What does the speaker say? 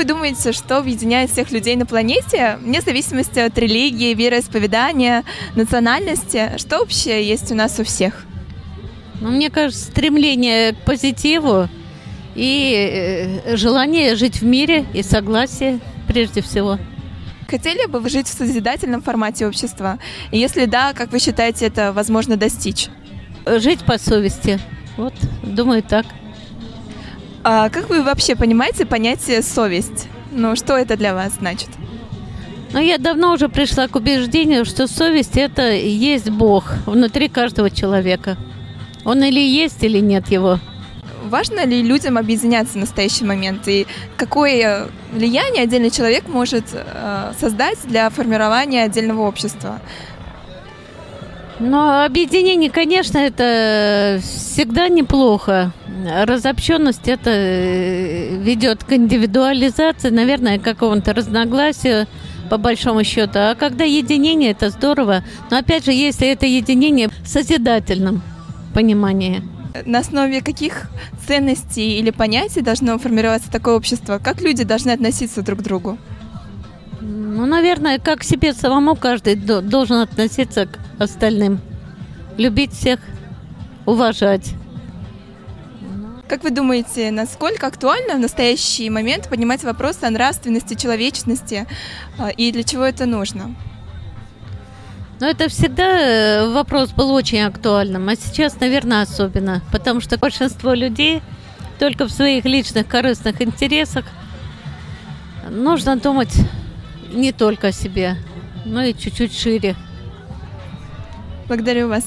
вы думаете, что объединяет всех людей на планете, вне зависимости от религии, вероисповедания, национальности? Что общее есть у нас у всех? Ну, мне кажется, стремление к позитиву и э, желание жить в мире и согласие прежде всего. Хотели бы вы жить в созидательном формате общества? И если да, как вы считаете, это возможно достичь? Жить по совести. Вот, думаю, так. А как вы вообще понимаете понятие совесть? Ну, что это для вас значит? Ну, я давно уже пришла к убеждению, что совесть – это есть Бог внутри каждого человека. Он или есть, или нет его. Важно ли людям объединяться в настоящий момент? И какое влияние отдельный человек может э, создать для формирования отдельного общества? Ну, объединение, конечно, это всегда неплохо. Разобщенность это э, ведет к индивидуализации, наверное, к какому-то разногласию по большому счету. А когда единение, это здорово. Но опять же, если это единение в созидательном понимании. На основе каких ценностей или понятий должно формироваться такое общество? Как люди должны относиться друг к другу? Ну, наверное, как к себе самому каждый должен относиться к остальным. Любить всех, уважать. Как вы думаете, насколько актуально в настоящий момент поднимать вопросы о нравственности, человечности а, и для чего это нужно? Ну, это всегда э, вопрос был очень актуальным, а сейчас, наверное, особенно, потому что большинство людей только в своих личных корыстных интересах нужно думать не только о себе, но и чуть-чуть шире. Благодарю вас.